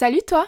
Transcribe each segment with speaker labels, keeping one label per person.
Speaker 1: Salut toi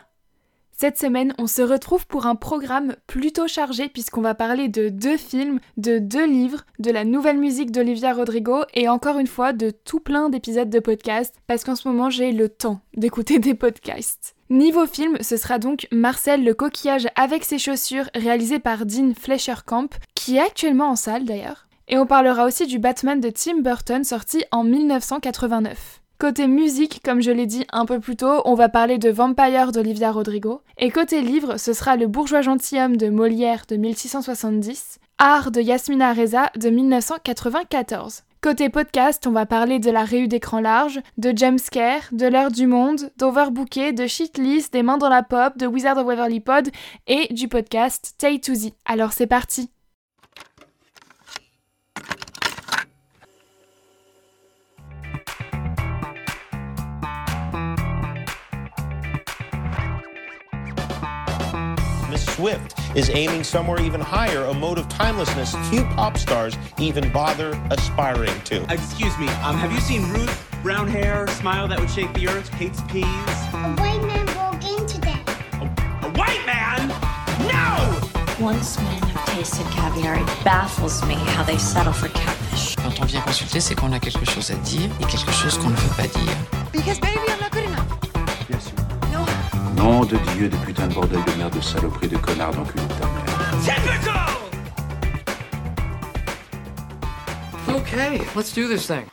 Speaker 1: Cette semaine, on se retrouve pour un programme plutôt chargé puisqu'on va parler de deux films, de deux livres, de la nouvelle musique d'Olivia Rodrigo et encore une fois de tout plein d'épisodes de podcast parce qu'en ce moment j'ai le temps d'écouter des podcasts. Niveau film, ce sera donc Marcel le coquillage avec ses chaussures réalisé par Dean Fleischerkamp qui est actuellement en salle d'ailleurs. Et on parlera aussi du Batman de Tim Burton sorti en 1989. Côté musique, comme je l'ai dit un peu plus tôt, on va parler de Vampire d'Olivia Rodrigo. Et côté livre, ce sera Le bourgeois gentilhomme de Molière de 1670, Art de Yasmina Reza de 1994. Côté podcast, on va parler de la réu d'écran large, de Jumpscare, de l'heure du monde, d'Overbooké, de Shitlist, des mains dans la pop, de Wizard of Waverly Pod et du podcast Tay to Z. Alors c'est parti
Speaker 2: Swift is aiming somewhere even higher, a mode of timelessness few pop stars even bother aspiring to.
Speaker 3: Excuse me, um, have you seen Ruth? Brown hair, smile that would shake the earth, hates peas.
Speaker 4: A white man broke in today.
Speaker 3: A, a white man? No!
Speaker 5: Once men have tasted caviar, it baffles me how they settle for catfish.
Speaker 6: Quand on vient consulter, c'est qu'on a quelque chose à dire et quelque chose qu'on ne veut pas dire.
Speaker 7: Because baby, I'm
Speaker 8: de Dieu, de putain de bordel de merde, de saloperie, de connard, d'enculé de ta mère.
Speaker 3: Typical!
Speaker 6: Okay, let's do this thing.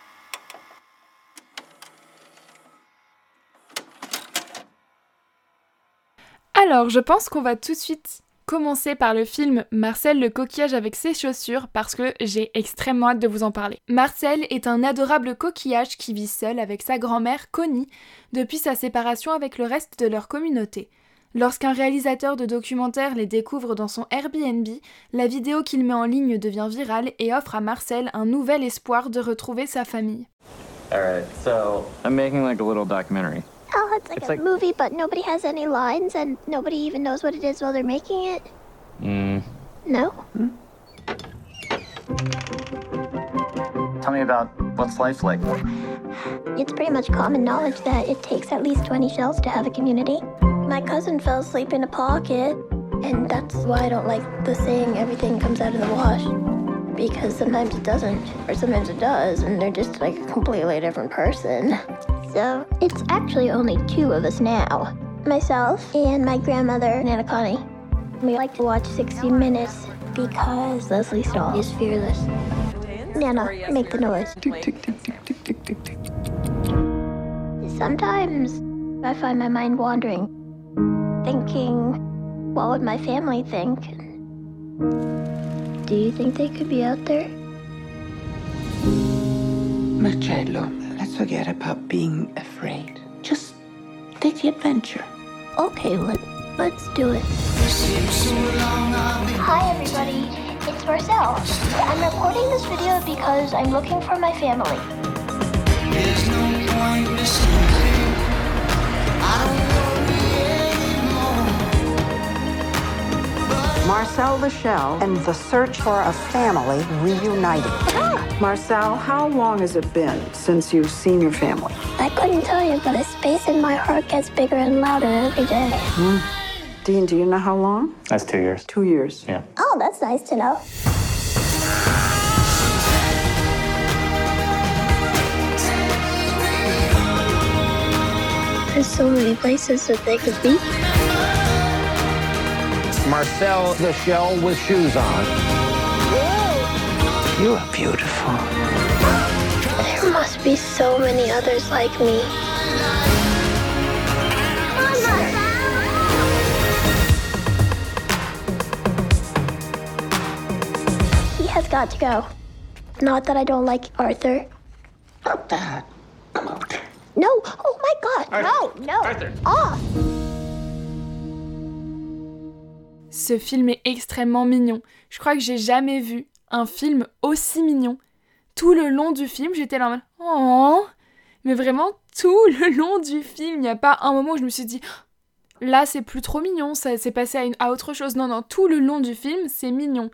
Speaker 1: Alors, je pense qu'on va tout de suite commencer par le film Marcel le coquillage avec ses chaussures parce que j'ai extrêmement hâte de vous en parler. Marcel est un adorable coquillage qui vit seul avec sa grand-mère Connie depuis sa séparation avec le reste de leur communauté. Lorsqu'un réalisateur de documentaire les découvre dans son Airbnb, la vidéo qu'il met en ligne devient virale et offre à Marcel un nouvel espoir de retrouver sa famille.
Speaker 9: Alright, so I'm making like a little documentary.
Speaker 4: Oh, it's like
Speaker 9: It's
Speaker 4: a
Speaker 9: like-
Speaker 4: movie, but nobody has any lines and nobody even knows what it is while they're making it.
Speaker 9: Mm.
Speaker 4: No?
Speaker 9: Tell me about what's life like.
Speaker 4: It's pretty much common knowledge that it takes at least 20 shells to have a community. My cousin fell asleep in a pocket, and that's why I don't like the saying everything comes out of the wash. Because sometimes it doesn't, or sometimes it does, and they're just like a completely different person. So it's actually only two of us now myself and my grandmother, Nana Connie. We like to watch 60 Minutes because Leslie Stahl is fearless. Nana, make the noise. Sometimes I find my mind wandering, thinking, what would my family think? Do you think they could be out there?
Speaker 7: Marcello, let's forget about being afraid. Just take the adventure.
Speaker 4: Okay, let, let's do it. Hi, everybody. It's Marcel. I'm recording this video because I'm looking for my family.
Speaker 10: Marcel the Shell and the search for a family reunited. Marcel, how long has it been since you've seen your family?
Speaker 4: I couldn't tell you, but the space in my heart gets bigger and louder every day. Hmm.
Speaker 10: Dean, do you know how long?
Speaker 9: That's two years.
Speaker 10: Two years.
Speaker 9: Yeah.
Speaker 4: Oh, that's nice to know. There's so many places that they could be.
Speaker 11: Marcel the shell with shoes on.
Speaker 7: You are beautiful.
Speaker 4: There must be so many others like me. He has got to go. Not that I don't like Arthur.
Speaker 7: Not that. Come on.
Speaker 4: No! Oh my god! No! No!
Speaker 3: Arthur.
Speaker 4: Off!
Speaker 1: Ce film est extrêmement mignon. Je crois que j'ai jamais vu un film aussi mignon. Tout le long du film, j'étais là en mode Oh Mais vraiment, tout le long du film, il n'y a pas un moment où je me suis dit Là, c'est plus trop mignon, ça c'est passé à autre chose. Non, non, tout le long du film, c'est mignon.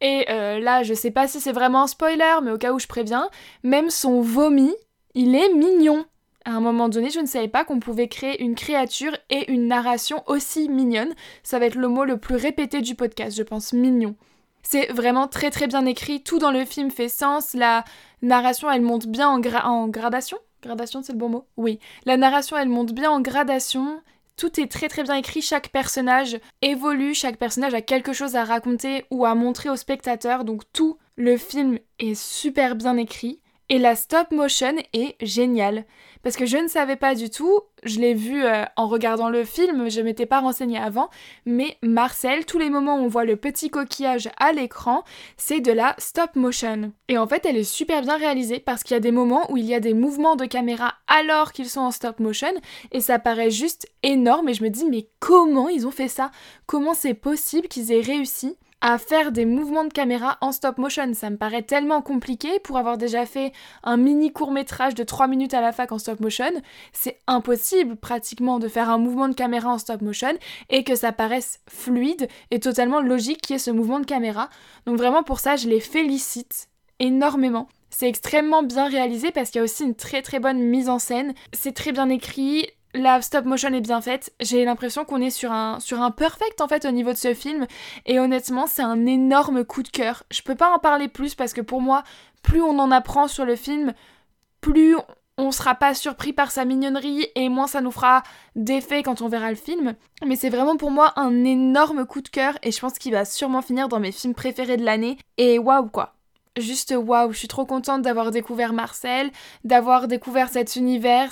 Speaker 1: Et euh, là, je sais pas si c'est vraiment un spoiler, mais au cas où je préviens, même son vomi, il est mignon. À un moment donné, je ne savais pas qu'on pouvait créer une créature et une narration aussi mignonne. Ça va être le mot le plus répété du podcast, je pense, mignon. C'est vraiment très très bien écrit, tout dans le film fait sens, la narration elle monte bien en, gradation. Gradation c'est le bon mot? Oui. La narration elle monte bien en gradation, tout est très très bien écrit, chaque personnage évolue, chaque personnage a quelque chose à raconter ou à montrer au spectateur, donc tout le film est super bien écrit. Et la stop motion est géniale. Parce que je ne savais pas du tout, je l'ai vu euh, en regardant le film, je m'étais pas renseignée avant, mais Marcel, tous les moments où on voit le petit coquillage à l'écran, c'est de la stop motion. Et en fait, elle est super bien réalisée parce qu'il y a des moments où il y a des mouvements de caméra alors qu'ils sont en stop motion. Et ça paraît juste énorme. Et je me dis mais comment ils ont fait ça? Comment c'est possible qu'ils aient réussi? À faire des mouvements de caméra en stop motion. Ça me paraît tellement compliqué pour avoir déjà fait un mini court métrage de 3 minutes à la fac en stop motion. C'est impossible pratiquement de faire un mouvement de caméra en stop motion et que ça paraisse fluide et totalement logique qu'il y ait ce mouvement de caméra. Donc vraiment pour ça, je les félicite énormément. C'est extrêmement bien réalisé parce qu'il y a aussi une très très bonne mise en scène. C'est très bien écrit, la stop motion est bien faite. J'ai l'impression qu'on est sur un, sur un perfect en fait au niveau de ce film. Et honnêtement, c'est un énorme coup de cœur. Je peux pas en parler plus parce que pour moi, plus on en apprend sur le film, plus on sera pas surpris par sa mignonnerie et moins ça nous fera d'effet quand on verra le film. Mais c'est vraiment pour moi un énorme coup de cœur et je pense qu'il va sûrement finir dans mes films préférés de l'année. Et waouh quoi! Juste waouh, je suis trop contente d'avoir découvert Marcel, d'avoir découvert cet univers,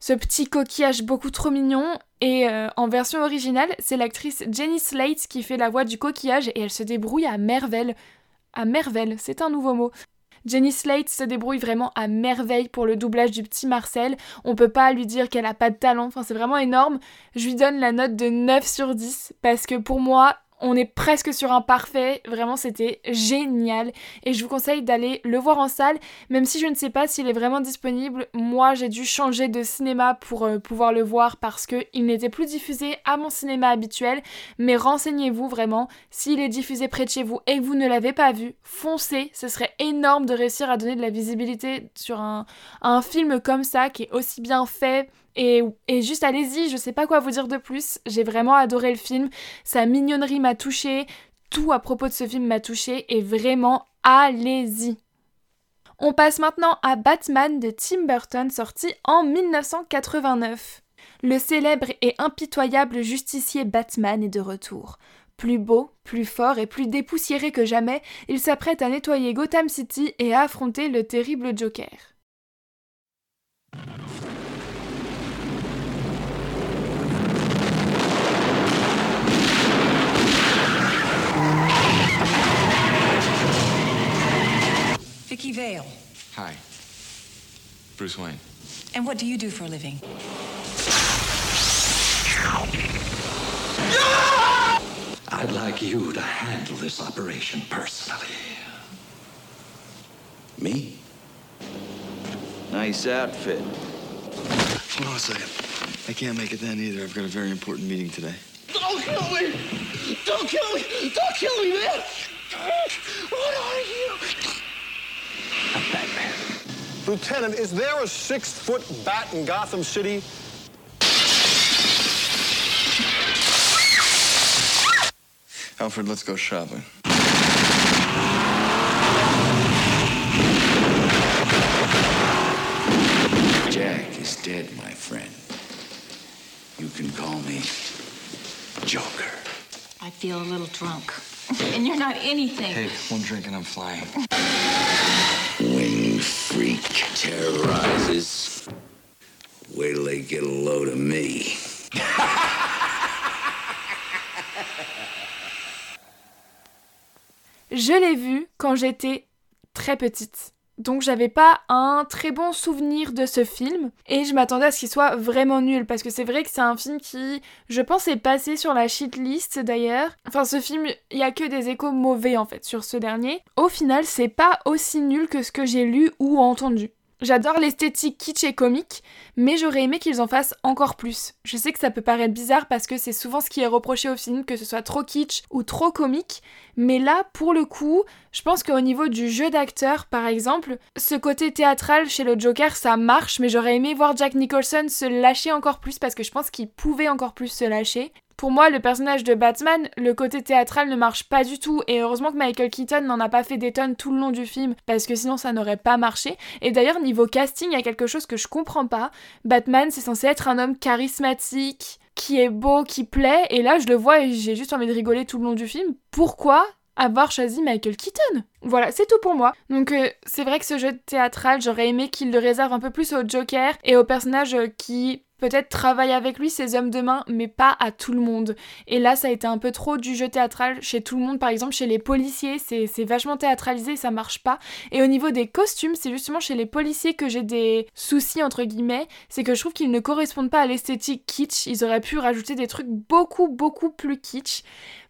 Speaker 1: petit coquillage beaucoup trop mignon. Et euh, en version originale, c'est l'actrice Jenny Slate qui fait la voix du coquillage et elle se débrouille à merveille. À merveille, c'est un nouveau mot. Jenny Slate se débrouille vraiment à merveille pour le doublage du petit Marcel. On peut pas lui dire qu'elle a pas de talent, enfin c'est vraiment énorme. Je lui donne la note de 9 sur 10 parce que pour moi, on est presque sur un parfait, vraiment c'était génial. Et je vous conseille d'aller le voir en salle, même si je ne sais pas s'il est vraiment disponible. Moi j'ai dû changer de cinéma pour euh, pouvoir le voir parce qu'il n'était plus diffusé à mon cinéma habituel, mais renseignez-vous vraiment, s'il est diffusé près de chez vous et que vous ne l'avez pas vu, foncez, ce serait énorme de réussir à donner de la visibilité sur un, un film comme ça qui est aussi bien fait, et, juste allez-y, je sais pas quoi vous dire de plus. J'ai vraiment adoré le film. Sa mignonnerie m'a touchée. Tout à propos de ce film m'a touchée. Et vraiment, allez-y. On passe maintenant à Batman de Tim Burton, sorti en 1989. Le célèbre et impitoyable justicier Batman est de retour. Plus beau, plus fort et plus dépoussiéré que jamais, il s'apprête à nettoyer Gotham City et à affronter le terrible Joker.
Speaker 12: Vicky Vale.
Speaker 13: Hi. Bruce Wayne.
Speaker 12: And what do you do for a living?
Speaker 14: I'd like you to handle this operation personally.
Speaker 15: Me? Nice outfit.
Speaker 13: Hold on a second. I can't make it then either. I've got a very important meeting today.
Speaker 16: Don't kill me! Don't kill me! Don't kill me, man! What are you?
Speaker 14: Batman.
Speaker 17: Lieutenant, is there a six-foot bat in Gotham City?
Speaker 13: Alfred, let's go shopping.
Speaker 14: Jack is dead, my friend. You can call me Joker.
Speaker 12: I feel a little drunk. And you're not anything.
Speaker 13: Hey, one drink and I'm flying.
Speaker 14: Freak terrorizes. Wait till they get a load of me.
Speaker 1: Je l'ai vu quand j'étais très petite. Donc j'avais pas un très bon souvenir de ce film et je m'attendais à ce qu'il soit vraiment nul parce que c'est vrai que c'est un film qui je pense est passé sur la shitlist d'ailleurs. Enfin ce film, il y a que des échos mauvais en fait sur ce dernier. Au final, c'est pas aussi nul que ce que j'ai lu ou entendu. J'adore l'esthétique kitsch et comique, mais j'aurais aimé qu'ils en fassent encore plus. Je sais que ça peut paraître bizarre parce que c'est souvent ce qui est reproché au film, que ce soit trop kitsch ou trop comique, mais là, pour le coup, je pense qu'au niveau du jeu d'acteur, par exemple, ce côté théâtral chez le Joker, ça marche, mais j'aurais aimé voir Jack Nicholson se lâcher encore plus parce que je pense qu'il pouvait encore plus se lâcher. Pour moi, le personnage de Batman, le côté théâtral ne marche pas du tout, et heureusement que Michael Keaton n'en a pas fait des tonnes tout le long du film, parce que sinon ça n'aurait pas marché. Et d'ailleurs, niveau casting, il y a quelque chose que je comprends pas. Batman, c'est censé être un homme charismatique, qui est beau, qui plaît, et là je le vois et j'ai juste envie de rigoler tout le long du film. Pourquoi avoir choisi Michael Keaton? Voilà, c'est tout pour moi. Donc euh, c'est vrai que ce jeu théâtral, j'aurais aimé qu'il le réserve un peu plus au Joker et aux personnages euh, qui peut-être travaillent avec lui ces hommes de main, mais pas à tout le monde. Et là, ça a été un peu trop du jeu théâtral chez tout le monde. Par exemple, chez les policiers, c'est vachement théâtralisé, ça marche pas. Et au niveau des costumes, c'est justement chez les policiers que j'ai des soucis, entre guillemets. C'est que je trouve qu'ils ne correspondent pas à l'esthétique kitsch. Ils auraient pu rajouter des trucs beaucoup, beaucoup plus kitsch.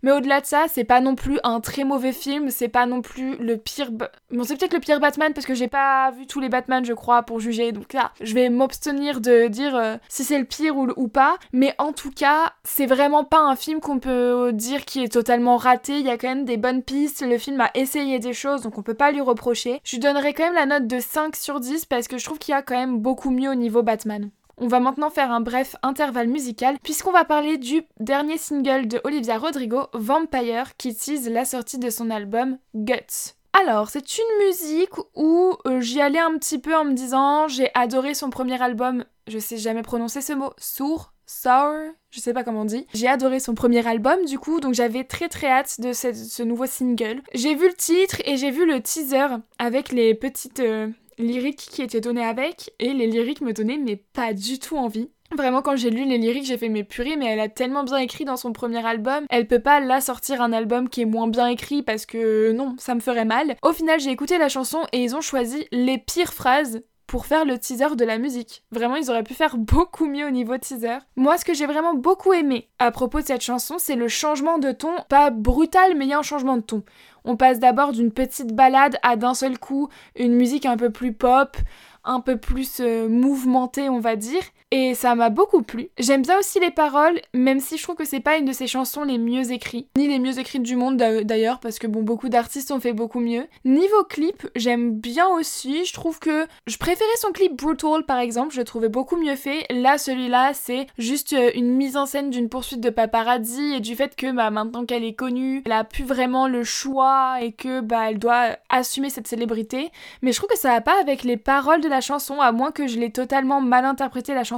Speaker 1: Mais au-delà de ça, c'est pas non plus un très mauvais film, c'est pas non plus le pire. Bon, c'est peut-être le pire Batman parce que j'ai pas vu tous les Batman, je crois, pour juger. Donc là, je vais m'abstenir de dire euh, si c'est le pire ou, pas. Mais en tout cas, c'est vraiment pas un film qu'on peut dire qui est totalement raté. Il y a quand même des bonnes pistes. Le film a essayé des choses, donc on peut pas lui reprocher. Je lui donnerai quand même la note de 5 sur 10 parce que je trouve qu'il y a quand même beaucoup mieux au niveau Batman. On va maintenant faire un bref intervalle musical puisqu'on va parler du dernier single de Olivia Rodrigo, Vampire, qui tease la sortie de son album Guts. Alors, c'est une musique où euh, j'y allais un petit peu en me disant j'ai adoré son premier album, je sais jamais prononcer ce mot, sourd, sour, je sais pas comment on dit. J'ai adoré son premier album du coup, donc j'avais très très hâte de ce, nouveau single. J'ai vu le titre et j'ai vu le teaser avec les petites euh, lyriques qui étaient données avec, et les lyriques me donnaient mais pas du tout envie. Vraiment, quand j'ai lu les lyriques, j'ai fait mes purées, mais elle a tellement bien écrit dans son premier album, elle peut pas là sortir un album qui est moins bien écrit parce que non, ça me ferait mal. Au final, j'ai écouté la chanson et ils ont choisi les pires phrases pour faire le teaser de la musique. Vraiment, ils auraient pu faire beaucoup mieux au niveau teaser. Moi, ce que j'ai vraiment beaucoup aimé à propos de cette chanson, c'est le changement de ton, pas brutal, mais il y a un changement de ton. On passe d'abord d'une petite balade à d'un seul coup une musique un peu plus pop, un peu plus euh, mouvementée, on va dire et ça m'a beaucoup plu. J'aime bien aussi les paroles, même si je trouve que c'est pas une de ses chansons les mieux écrites, ni les mieux écrites du monde d'ailleurs, parce que bon, beaucoup d'artistes ont fait beaucoup mieux. Niveau clip, j'aime bien aussi, je trouve que je préférais son clip Brutal par exemple, je le trouvais beaucoup mieux fait. Là, celui-là, c'est juste euh, une mise en scène d'une poursuite de paparazzi et du fait que bah, maintenant qu'elle est connue, elle a plus vraiment le choix et que bah, elle doit assumer cette célébrité. Mais je trouve que ça va pas avec les paroles de la chanson, à moins que je l'ai totalement mal interprété la chanson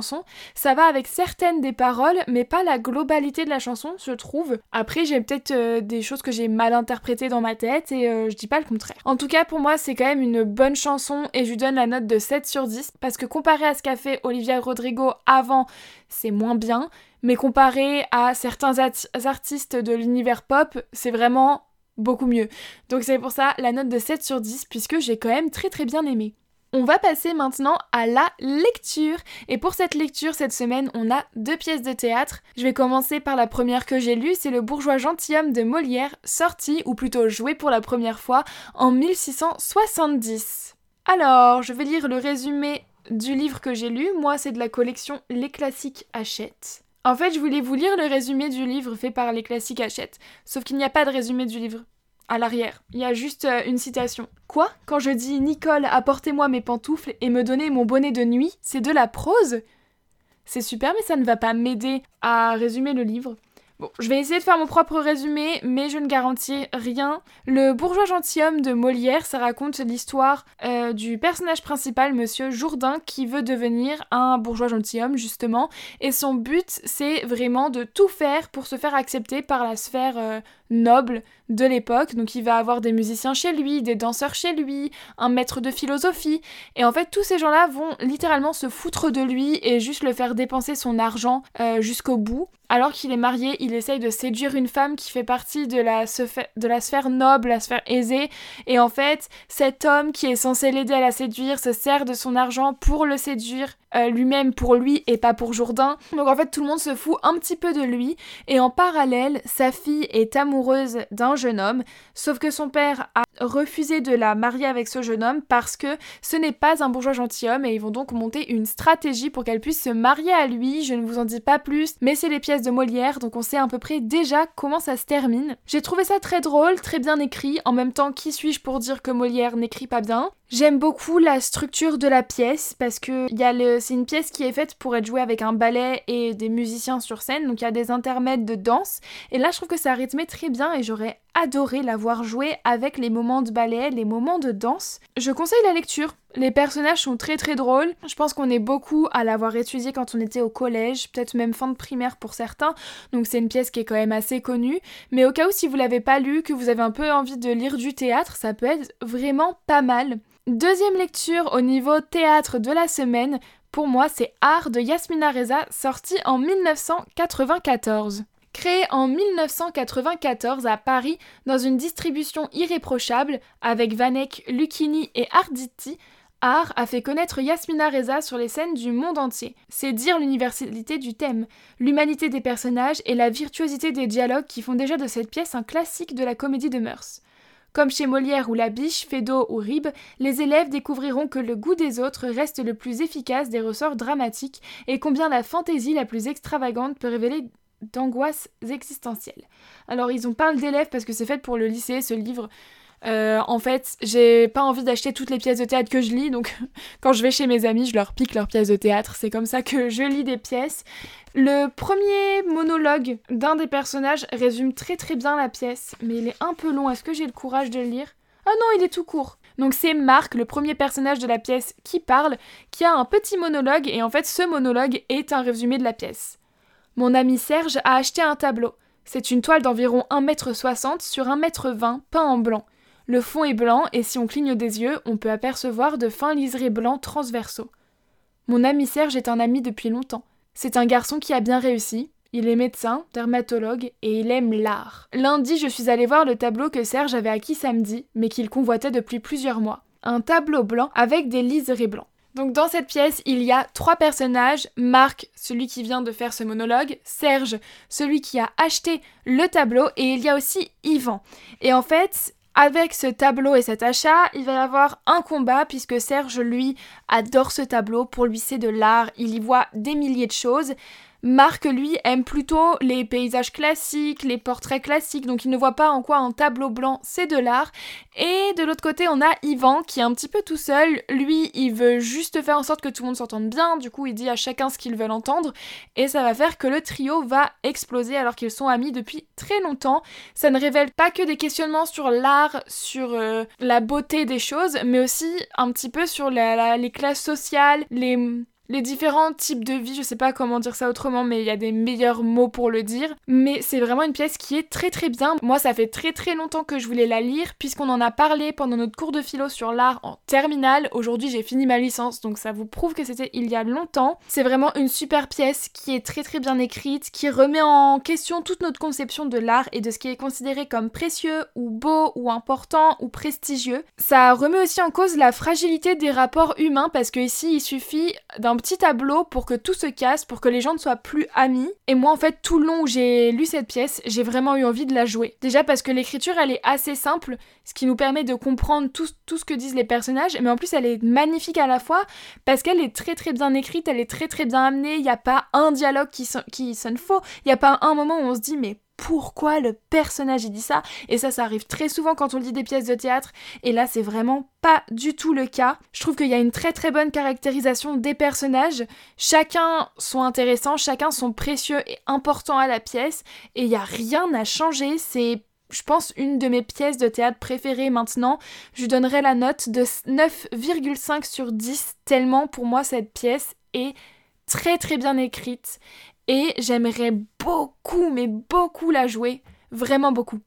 Speaker 1: ça va avec certaines des paroles, mais pas la globalité de la chanson, je trouve. Après, j'ai peut-être euh, des choses que j'ai mal interprétées dans ma tête et euh, je dis pas le contraire. En tout cas, pour moi, c'est quand même une bonne chanson et je lui donne la note de 7 sur 10 parce que comparé à ce qu'a fait Olivia Rodrigo avant, c'est moins bien. Mais comparé à certains artistes de l'univers pop, c'est vraiment beaucoup mieux. Donc c'est pour ça la note de 7 sur 10 puisque j'ai quand même très très bien aimé. On va passer maintenant à la lecture. Et pour cette lecture, cette semaine, on a deux pièces de théâtre. Je vais commencer par la première que j'ai lue, c'est Le bourgeois gentilhomme de Molière, sorti, ou plutôt joué pour la première fois, en 1670. Alors, je vais lire le résumé du livre que j'ai lu. Moi, c'est de la collection Les classiques achètent. En fait, je voulais vous lire le résumé du livre fait par Les classiques achètent, sauf qu'il n'y a pas de résumé du livre à l'arrière. Il y a juste euh, une citation. Quoi? Quand je dis Nicole, apportez-moi mes pantoufles et me donnez mon bonnet de nuit, c'est de la prose? C'est super, mais ça ne va pas m'aider à résumer le livre. Bon, je vais essayer de faire mon propre résumé, mais je ne garantis rien. Le bourgeois gentilhomme de Molière, ça raconte l'histoire euh, du personnage principal, Monsieur Jourdain, qui veut devenir un bourgeois gentilhomme, justement. Et son but, c'est vraiment de tout faire pour se faire accepter par la sphère euh, noble de l'époque. Donc il va avoir des musiciens chez lui, des danseurs chez lui, un maître de philosophie. Et en fait, tous ces gens-là vont littéralement se foutre de lui et juste le faire dépenser son argent euh, jusqu'au bout. Alors qu'il est marié, il essaye de séduire une femme qui fait partie de la, de la sphère noble, la sphère aisée. Et en fait, cet homme qui est censé l'aider à la séduire se sert de son argent pour le séduire euh, lui-même pour lui et pas pour Jourdain. Donc en fait tout le monde se fout un petit peu de lui et en parallèle sa fille est amoureuse d'un jeune homme sauf que son père a refusé de la marier avec ce jeune homme parce que ce n'est pas un bourgeois gentilhomme et ils vont donc monter une stratégie pour qu'elle puisse se marier à lui. Je ne vous en dis pas plus mais c'est les pièces de Molière donc on sait à peu près déjà comment ça se termine. J'ai trouvé ça très drôle, très bien écrit. En même temps qui suis-je pour dire que Molière n'écrit pas bien? J'aime beaucoup la structure de la pièce parce que c'est une pièce qui est faite pour être jouée avec un ballet et des musiciens sur scène, donc il y a des intermèdes de danse. Et là, je trouve que ça rythmé très bien et j'aurais adoré la voir jouer avec les moments de ballet, les moments de danse. Je conseille la lecture. Les personnages sont très très drôles. Je pense qu'on est beaucoup à l'avoir étudié quand on était au collège, peut-être même fin de primaire pour certains. Donc c'est une pièce qui est quand même assez connue. Mais au cas où si vous l'avez pas lu, que vous avez un peu envie de lire du théâtre, ça peut être vraiment pas mal. Deuxième lecture au niveau théâtre de la semaine, pour moi c'est Art de Yasmina Reza, sorti en 1994. Créé en 1994 à Paris dans une distribution irréprochable avec Vanek, Lucchini et Arditi, Art a fait connaître Yasmina Reza sur les scènes du monde entier. C'est dire l'universalité du thème, l'humanité des personnages et la virtuosité des dialogues qui font déjà de cette pièce un classique de la comédie de mœurs. Comme chez Molière ou Labiche, Feydeau ou Ribes, les élèves découvriront que le goût des autres reste le plus efficace des ressorts dramatiques et combien la fantaisie la plus extravagante peut révéler d'angoisses existentielles. Alors ils ont parlé d'élèves parce que c'est fait pour le lycée, ce livre. Euh, en fait, j'ai pas envie d'acheter toutes les pièces de théâtre que je lis, donc quand je vais chez mes amis, je leur pique leurs pièces de théâtre. C'est comme ça que je lis des pièces. Le premier monologue d'un des personnages résume très très bien la pièce, mais il est un peu long. Est-ce que j'ai le courage de le lire? Ah non, il est tout court. Donc c'est Marc, le premier personnage de la pièce, qui parle, qui a un petit monologue, et en fait ce monologue est un résumé de la pièce. Mon ami Serge a acheté un tableau. C'est une toile d'environ 1m60 sur 1m20 peint en blanc. Le fond est blanc et si on cligne des yeux, on peut apercevoir de fins liserés blancs transversaux. Mon ami Serge est un ami depuis longtemps. C'est un garçon qui a bien réussi. Il est médecin, dermatologue et il aime l'art. Lundi, je suis allée voir le tableau que Serge avait acquis samedi, mais qu'il convoitait depuis plusieurs mois. Un tableau blanc avec des liserés blancs. Donc dans cette pièce, il y a trois personnages. Marc, celui qui vient de faire ce monologue, Serge, celui qui a acheté le tableau, et il y a aussi Yvan. Et en fait, avec ce tableau et cet achat, il va y avoir un combat puisque Serge, lui, adore ce tableau. Pour lui, c'est de l'art. Il y voit des milliers de choses. Marc, lui, aime plutôt les paysages classiques, les portraits classiques, donc il ne voit pas en quoi un tableau blanc c'est de l'art. Et de l'autre côté, on a Yvan qui est un petit peu tout seul. Lui, il veut juste faire en sorte que tout le monde s'entende bien, du coup, il dit à chacun ce qu'ils veulent entendre, et ça va faire que le trio va exploser alors qu'ils sont amis depuis très longtemps. Ça ne révèle pas que des questionnements sur l'art, sur euh, la beauté des choses, mais aussi un petit peu sur les classes sociales, les les différents types de vie, je sais pas comment dire ça autrement, mais il y a des meilleurs mots pour le dire. Mais c'est vraiment une pièce qui est très très bien. Moi, ça fait très très longtemps que je voulais la lire, puisqu'on en a parlé pendant notre cours de philo sur l'art en terminale. Aujourd'hui, j'ai fini ma licence, donc ça vous prouve que c'était il y a longtemps. C'est vraiment une super pièce qui est très très bien écrite, qui remet en question toute notre conception de l'art et de ce qui est considéré comme précieux ou beau ou important ou prestigieux. Ça remet aussi en cause la fragilité des rapports humains, parce que ici, il suffit d'un petit tableau pour que tout se casse, pour que les gens ne soient plus amis. Et moi, en fait, tout le long où j'ai lu cette pièce, j'ai vraiment eu envie de la jouer. Déjà parce que l'écriture, elle est assez simple, ce qui nous permet de comprendre tout, tout ce que disent les personnages, mais en plus, elle est magnifique à la fois parce qu'elle est très très bien écrite, elle est très très bien amenée, il n'y a pas un dialogue qui, qui sonne faux, il n'y a pas un moment où on se dit mais pourquoi le personnage dit ça. Et ça ça arrive très souvent quand on lit des pièces de théâtre. Et là c'est vraiment pas du tout le cas. Je trouve qu'il y a une très très bonne caractérisation des personnages, chacun sont intéressants, chacun sont précieux et importants à la pièce. Et il y a rien à changer, c'est je pense une de mes pièces de théâtre préférées maintenant. Je donnerai la note de 9,5 sur 10 tellement pour moi cette pièce est très très bien écrite et j'aimerais beaucoup, mais beaucoup la jouer, vraiment beaucoup.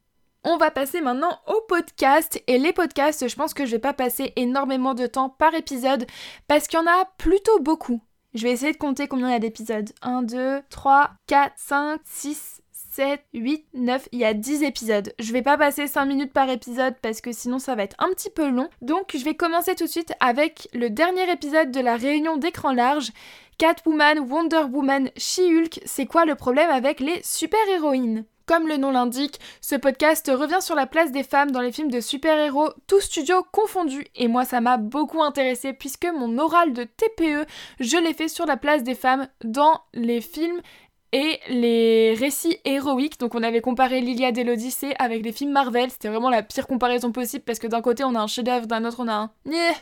Speaker 1: On va passer maintenant au podcast et les podcasts, je pense que je vais pas passer énormément de temps par épisode parce qu'il y en a plutôt beaucoup. Je vais essayer de compter combien il y a d'épisodes. 1, 2, 3, 4, 5, 6, 7, 8, 9, il y a 10 épisodes. Je vais pas passer 5 minutes par épisode parce que sinon ça va être un petit peu long. Donc je vais commencer tout de suite avec le dernier épisode de la réunion d'écran large. Catwoman, Wonder Woman, She-Hulk, c'est quoi le problème avec les super-héroïnes? Comme le nom l'indique, ce podcast revient sur la place des femmes dans les films de super-héros, tous studios confondus, et moi ça m'a beaucoup intéressé puisque mon oral de TPE, je l'ai fait sur la place des femmes dans les films et les récits héroïques. Donc on avait comparé l'Iliade et l'Odyssée avec les films Marvel. C'était vraiment la pire comparaison possible parce que d'un côté on a un chef-d'œuvre, d'un autre on a un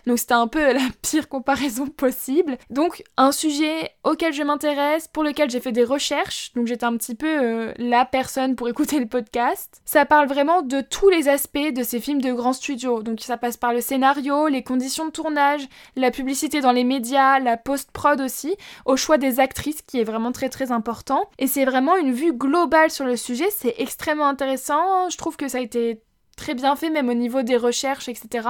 Speaker 1: Donc c'était un peu la pire comparaison possible. Donc un sujet auquel je m'intéresse, pour lequel j'ai fait des recherches. Donc j'étais un petit peu euh, la personne pour écouter le podcast. Ça parle vraiment de tous les aspects de ces films de grands studios. Donc ça passe par le scénario, les conditions de tournage, la publicité dans les médias, la post-prod aussi, au choix des actrices qui est vraiment très très important et c'est vraiment une vue globale sur le sujet, c'est extrêmement intéressant, je trouve que ça a été très bien fait même au niveau des recherches, etc.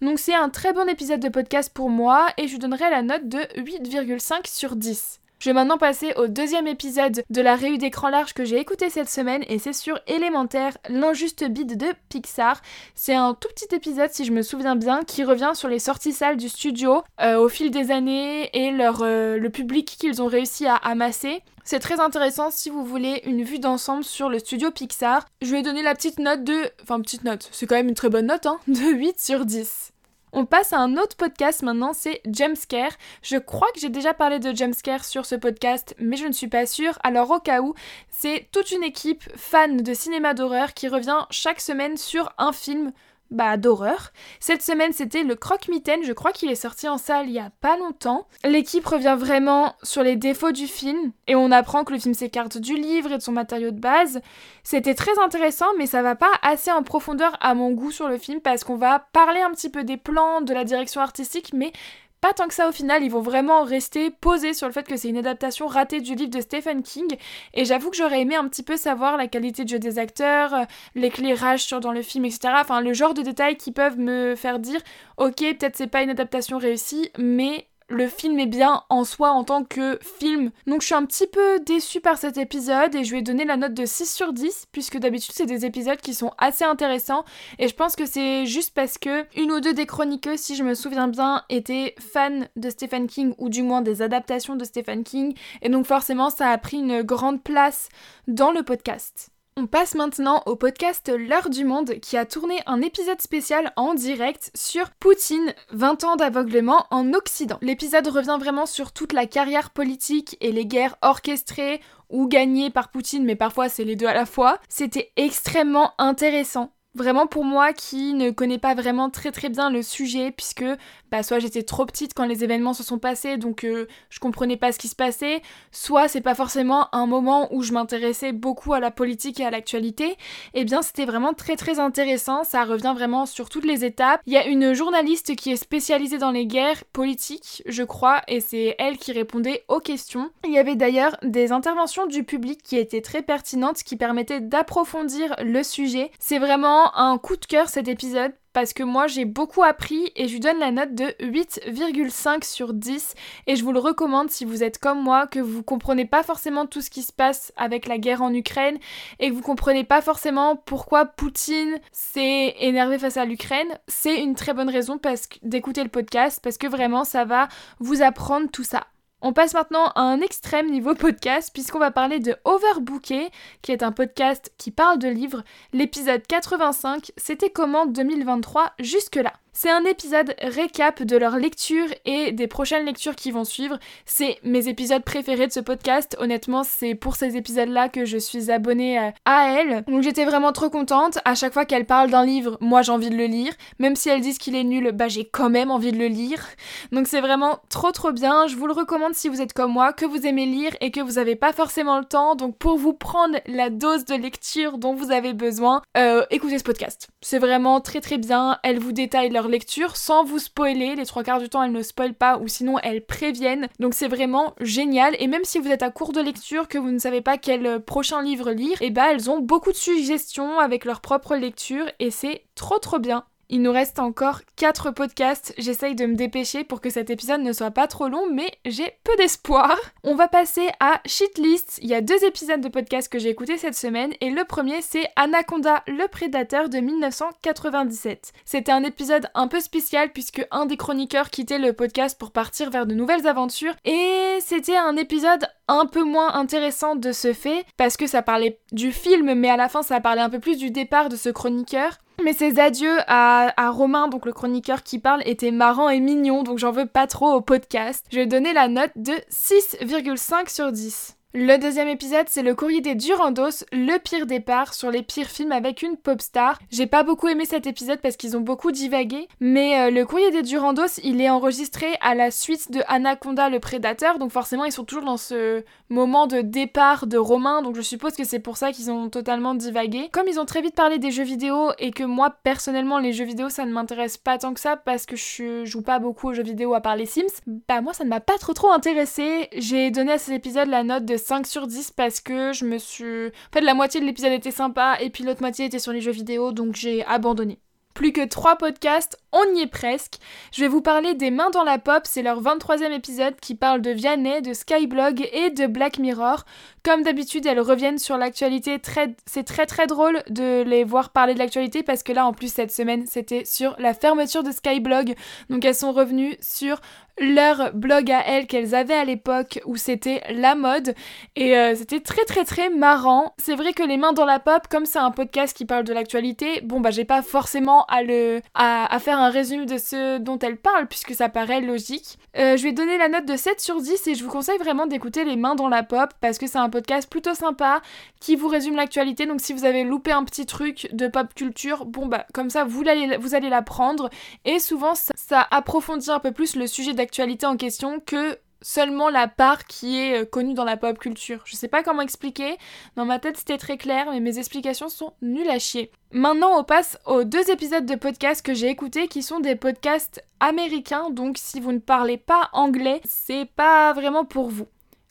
Speaker 1: Donc c'est un très bon épisode de podcast pour moi et je donnerai la note de 8,5 sur 10. Je vais maintenant passer au deuxième épisode de la réu d'écran large que j'ai écouté cette semaine et c'est sur Élémentaire, l'injuste bide de Pixar. C'est un tout petit épisode si je me souviens bien qui revient sur les sorties salles du studio euh, au fil des années et leur, euh, le public qu'ils ont réussi à amasser. C'est très intéressant si vous voulez une vue d'ensemble sur le studio Pixar. Je vais donner la petite note de... Enfin petite note, c'est quand même une très bonne note, hein, de 8 sur 10. On passe à un autre podcast maintenant, c'est Scare. Je crois que j'ai déjà parlé de Scare sur ce podcast, mais je ne suis pas sûre. Alors au cas où, c'est toute une équipe fan de cinéma d'horreur qui revient chaque semaine sur un film bah, d'horreur. Cette semaine, c'était le Croque-Mitaine, je crois qu'il est sorti en salle il y a pas longtemps. L'équipe revient vraiment sur les défauts du film, et on apprend que le film s'écarte du livre et de son matériau de base. C'était très intéressant, mais ça va pas assez en profondeur à mon goût sur le film, parce qu'on va parler un petit peu des plans, de la direction artistique, mais pas tant que ça au final, ils vont vraiment rester posés sur le fait que c'est une adaptation ratée du livre de Stephen King. Et j'avoue que j'aurais aimé un petit peu savoir la qualité de jeu des acteurs, euh, l'éclairage dans le film, etc. Enfin, le genre de détails qui peuvent me faire dire, ok, peut-être c'est pas une adaptation réussie, mais le film est bien en soi en tant que film. Donc je suis un petit peu déçue par cet épisode et je lui ai donné la note de 6 sur 10 puisque d'habitude c'est des épisodes qui sont assez intéressants et je pense que c'est juste parce que une ou deux des chroniqueuses si je me souviens bien étaient fans de Stephen King ou du moins des adaptations de Stephen King et donc forcément ça a pris une grande place dans le podcast. On passe maintenant au podcast L'heure du monde qui a tourné un épisode spécial en direct sur Poutine, 20 ans d'aveuglement en Occident. L'épisode revient vraiment sur toute la carrière politique et les guerres orchestrées ou gagnées par Poutine, mais parfois c'est les deux à la fois. C'était extrêmement intéressant. Vraiment pour moi qui ne connais pas vraiment très très bien le sujet puisque bah, soit j'étais trop petite quand les événements se sont passés donc euh, je comprenais pas ce qui se passait, soit c'est pas forcément un moment où je m'intéressais beaucoup à la politique et à l'actualité, et eh bien c'était vraiment très très intéressant, ça revient vraiment sur toutes les étapes. Il y a une journaliste qui est spécialisée dans les guerres politiques, je crois, et c'est elle qui répondait aux questions. Il y avait d'ailleurs des interventions du public qui étaient très pertinentes, qui permettaient d'approfondir le sujet. C'est vraiment un coup de cœur cet épisode parce que moi j'ai beaucoup appris et je lui donne la note de 8,5 sur 10 et je vous le recommande si vous êtes comme moi, que vous comprenez pas forcément tout ce qui se passe avec la guerre en Ukraine et que vous comprenez pas forcément pourquoi Poutine s'est énervé face à l'Ukraine, c'est une très bonne raison d'écouter le podcast parce que vraiment ça va vous apprendre tout ça. On passe maintenant à un extrême niveau podcast puisqu'on va parler de Overbooké, qui est un podcast qui parle de livres. L'épisode 85, c'était comment 2023 jusque-là? C'est un épisode récap de leur lecture et des prochaines lectures qui vont suivre. C'est mes épisodes préférés de ce podcast. Honnêtement, c'est pour ces épisodes-là que je suis abonnée euh, à elle. Donc j'étais vraiment trop contente. À chaque fois qu'elle parle d'un livre, moi j'ai envie de le lire. Même si elles disent qu'il est nul, bah j'ai quand même envie de le lire. Donc c'est vraiment trop trop bien. Je vous le recommande si vous êtes comme moi, que vous aimez lire et que vous n'avez pas forcément le temps. Donc pour vous prendre la dose de lecture dont vous avez besoin, euh, écoutez ce podcast. C'est vraiment très très bien. Elle vous détaille leur lecture sans vous spoiler. Les trois quarts du temps, elles ne spoilent pas ou sinon elles préviennent. Donc c'est vraiment génial. Et même si vous êtes à court de lecture, que vous ne savez pas quel euh, prochain livre lire, et eh bah ben, elles ont beaucoup de suggestions avec leur propre lecture et c'est trop trop bien. Il nous reste encore 4 podcasts. J'essaye de me dépêcher pour que cet épisode ne soit pas trop long, mais j'ai peu d'espoir. On va passer à Shitlist. Il y a deux épisodes de podcast que j'ai écoutés cette semaine et le premier c'est Anaconda le prédateur de 1997. C'était un épisode un peu spécial puisque un des chroniqueurs quittait le podcast pour partir vers de nouvelles aventures et c'était un épisode un peu moins intéressant de ce fait parce que ça parlait du film mais à la fin ça parlait un peu plus du départ de ce chroniqueur. Mais ses adieux à, à, Romain, donc le chroniqueur qui parle, étaient marrants et mignons, donc j'en veux pas trop au podcast. Je vais donner la note de 6,5 sur 10. Le deuxième épisode, c'est le courrier des Durandos, le pire départ sur les pires films avec une pop star. J'ai pas beaucoup aimé cet épisode parce qu'ils ont beaucoup divagué, mais euh, le courrier des Durandos, il est enregistré à la suite de Anaconda le prédateur, donc forcément ils sont toujours dans ce moment de départ de Romain, donc je suppose que c'est pour ça qu'ils ont totalement divagué. Comme ils ont très vite parlé des jeux vidéo et que moi personnellement les jeux vidéo ça ne m'intéresse pas tant que ça parce que je joue pas beaucoup aux jeux vidéo à part les Sims, bah moi ça ne m'a pas trop trop intéressé. J'ai donné à cet épisode la note de 5 sur 10 parce que je me suis... En fait, la moitié de l'épisode était sympa et puis l'autre moitié était sur les jeux vidéo, donc j'ai abandonné. Plus que 3 podcasts, on y est presque. Je vais vous parler des Mains dans la Pop, c'est leur 23e épisode qui parle de Vianney, de Skyblog et de Black Mirror. Comme d'habitude, elles reviennent sur l'actualité. Très... C'est très très drôle de les voir parler de l'actualité parce que là, en plus, cette semaine, c'était sur la fermeture de Skyblog. Donc elles sont revenues sur leur blog à elles qu'elles avaient à l'époque où c'était la mode et euh, c'était très très très marrant. C'est vrai que les mains dans la pop, comme c'est un podcast qui parle de l'actualité, bon bah j'ai pas forcément à le à, faire un résumé de ce dont elles parlent puisque ça paraît logique. Euh, je vais donner la note de 7 sur 10 et je vous conseille vraiment d'écouter les mains dans la pop parce que c'est un podcast plutôt sympa qui vous résume l'actualité. Donc si vous avez loupé un petit truc de pop culture, bon bah comme ça vous allez vous allez l'apprendre et souvent ça, ça approfondit un peu plus le sujet d'actualité en question que seulement la part qui est euh, connue dans la pop culture. Je sais pas comment expliquer, dans ma tête c'était très clair, mais mes explications sont nulles à chier. Maintenant on passe aux deux épisodes de podcast que j'ai écoutés qui sont des podcasts américains, donc si vous ne parlez pas anglais, c'est pas vraiment pour vous.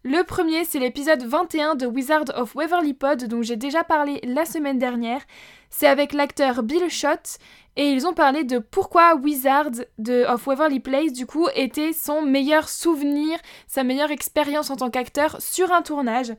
Speaker 1: Le premier, c'est l'épisode 21 de Wizard of Waverly Pod, dont j'ai déjà parlé la semaine dernière. C'est avec l'acteur Bill Schott et ils ont parlé de pourquoi Wizard of Waverly Place du coup était son meilleur souvenir, sa meilleure expérience en tant qu'acteur sur un tournage.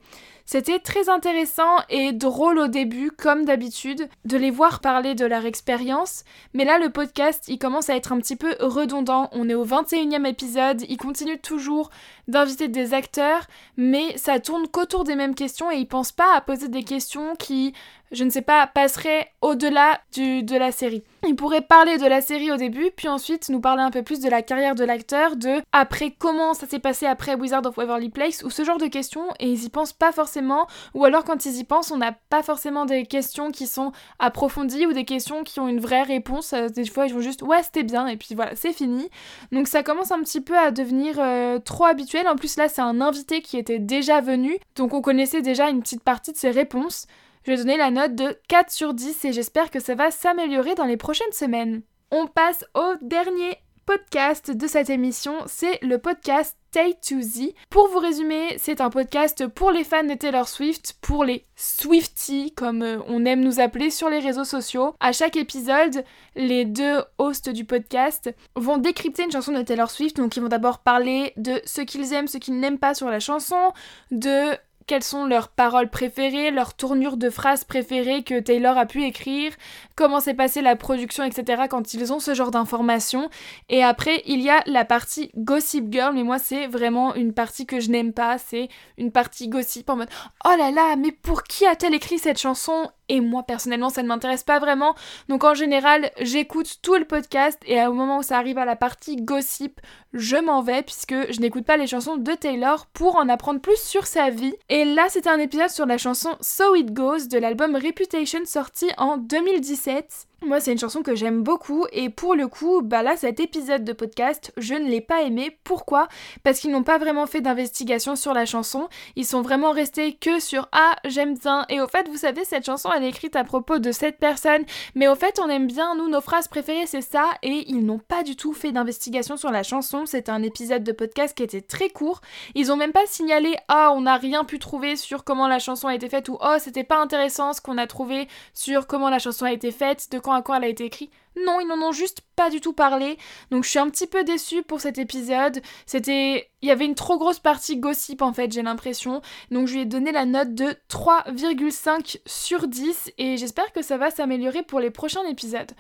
Speaker 1: C'était très intéressant et drôle au début, comme d'habitude, de les voir parler de leur expérience, mais là le podcast il commence à être un petit peu redondant. On est au 21e épisode, il continue toujours d'inviter des acteurs, mais ça tourne qu'autour des mêmes questions et ils pensent pas à poser des questions qui je ne sais pas, passerait au-delà de la série. Il pourrait parler de la série au début, puis ensuite nous parler un peu plus de la carrière de l'acteur, de après comment ça s'est passé après Wizard of Waverly Place, ou ce genre de questions, et ils y pensent pas forcément, ou alors quand ils y pensent, on n'a pas forcément des questions qui sont approfondies, ou des questions qui ont une vraie réponse. Euh, des fois, ils vont juste ouais, c'était bien, et puis voilà, c'est fini. Donc ça commence un petit peu à devenir euh, trop habituel. En plus, là, c'est un invité qui était déjà venu, donc on connaissait déjà une petite partie de ses réponses. Je vais donner la note de 4 sur 10 et j'espère que ça va s'améliorer dans les prochaines semaines. On passe au dernier podcast de cette émission, c'est le podcast Take to Z. Pour vous résumer, c'est un podcast pour les fans de Taylor Swift, pour les Swifties, comme euh, on aime nous appeler sur les réseaux sociaux. À chaque épisode, les deux hosts du podcast vont décrypter une chanson de Taylor Swift, donc ils vont d'abord parler de ce qu'ils aiment, ce qu'ils n'aiment pas sur la chanson, de quelles sont leurs paroles préférées, leurs tournures de phrases préférées que Taylor a pu écrire, comment s'est passée la production, etc. quand ils ont ce genre d'informations. Et après, il y a la partie Gossip Girl, mais moi c'est vraiment une partie que je n'aime pas, c'est une partie gossip en mode Oh là là, mais pour qui a-t-elle écrit cette chanson? Et moi personnellement ça ne m'intéresse pas vraiment. Donc en général j'écoute tout le podcast et au moment où ça arrive à la partie gossip, je m'en vais puisque je n'écoute pas les chansons de Taylor pour en apprendre plus sur sa vie. Et là c'était un épisode sur la chanson So It Goes de l'album Reputation sorti en 2017. Moi, c'est une chanson que j'aime beaucoup et pour le coup, bah là, cet épisode de podcast, je ne l'ai pas aimé. Pourquoi? Parce qu'ils n'ont pas vraiment fait d'investigation sur la chanson. Ils sont vraiment restés que sur Ah, j'aime bien. Et au fait, vous savez, cette chanson, écrite à propos de cette personne. Mais au fait, on aime bien, nous, nos phrases préférées, c'est ça. Et ils n'ont pas du tout fait d'investigation sur la chanson. C'était un épisode de podcast qui était très court. Ils ont même pas signalé Ah, on n'a rien pu trouver sur comment la chanson a été faite ou Oh, c'était pas intéressant ce qu'on a trouvé sur comment la chanson a été faite, de à quoi elle a été écrite. Non, ils n'en ont juste pas du tout parlé. Donc je suis un petit peu déçue pour cet épisode. C'était. Il y avait une trop grosse partie gossip en fait, j'ai l'impression. Donc je lui ai donné la note de 3,5 sur 10 et j'espère que ça va s'améliorer pour les prochains épisodes.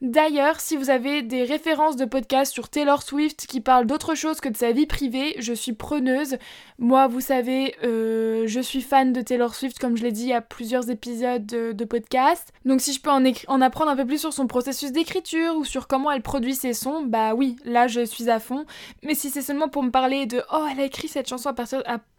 Speaker 1: D'ailleurs, si vous avez des références de podcasts sur Taylor Swift qui parlent d'autre chose que de sa vie privée, je suis preneuse. Moi, vous savez, euh, je suis fan de Taylor Swift, comme je l'ai dit, a plusieurs épisodes de, podcast. Donc si je peux en, en, apprendre un peu plus sur son processus d'écriture ou sur comment elle produit ses sons, bah oui, là je suis à fond. Mais si c'est seulement pour me parler de « Oh, elle a écrit cette chanson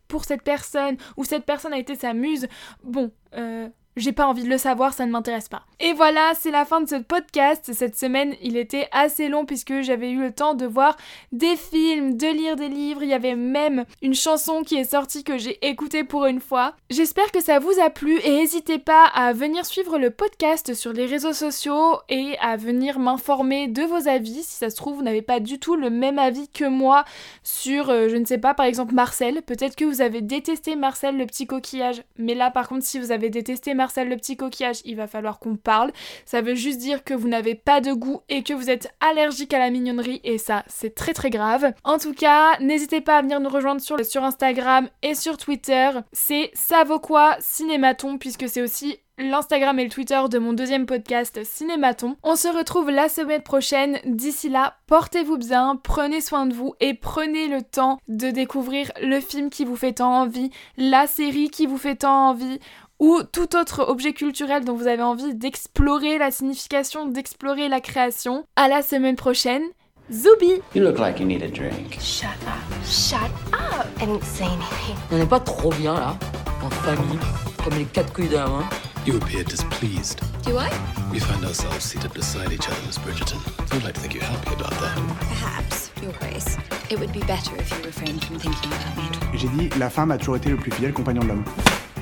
Speaker 1: pour cette personne » ou « Cette personne a été sa muse », bon... Euh, j'ai pas envie de le savoir, ça ne m'intéresse pas. Et voilà, c'est la fin de ce podcast. Cette semaine, il était assez long puisque j'avais eu le temps de voir des films, de lire des livres. Il y avait même une chanson qui est sortie que j'ai écoutée pour une fois. J'espère que ça vous a plu et n'hésitez pas à venir suivre le podcast sur les réseaux sociaux et à venir m'informer de vos avis. Si ça se trouve, vous n'avez pas du tout le même avis que moi sur, euh, je ne sais pas, par exemple Marcel. Peut-être que vous avez détesté Marcel le petit coquillage. Mais là, par contre, si vous avez détesté Marcel le petit coquillage, il va falloir qu'on parle. Ça veut juste dire que vous n'avez pas de goût et que vous êtes allergique à la mignonnerie et ça, c'est très très grave. En tout cas, n'hésitez pas à venir nous rejoindre sur, Instagram et sur Twitter. C'est ça vaut Cinématon puisque c'est aussi l'Instagram et le Twitter de mon deuxième podcast Cinématon. On se retrouve la semaine prochaine. D'ici là, portez-vous bien, prenez soin de vous et prenez le temps de découvrir le film qui vous fait tant envie, la série qui vous fait tant envie ou tout autre objet culturel dont vous avez envie d'explorer la signification, d'explorer la création. À la semaine prochaine. Zoubi
Speaker 14: You look like you need a drink.
Speaker 12: Shut up. Shut up. I didn't say anything.
Speaker 15: On n'est pas trop bien là, en famille, comme les quatre couilles d'un main.
Speaker 18: You appear displeased.
Speaker 12: Do I?
Speaker 18: We find ourselves seated beside each other, Miss Bridgerton. I'd like to think you're happy about that.
Speaker 12: Perhaps, Your Grace. It would be better if you refrained from thinking about me.
Speaker 19: J'ai dit, la femme a toujours été le plus fidèle compagnon de l'homme.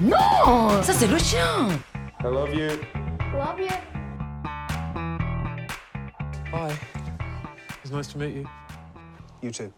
Speaker 15: Non Ça c'est le chien
Speaker 17: I love you.
Speaker 4: Love you.
Speaker 18: Bye. It's nice to meet you.
Speaker 17: You too.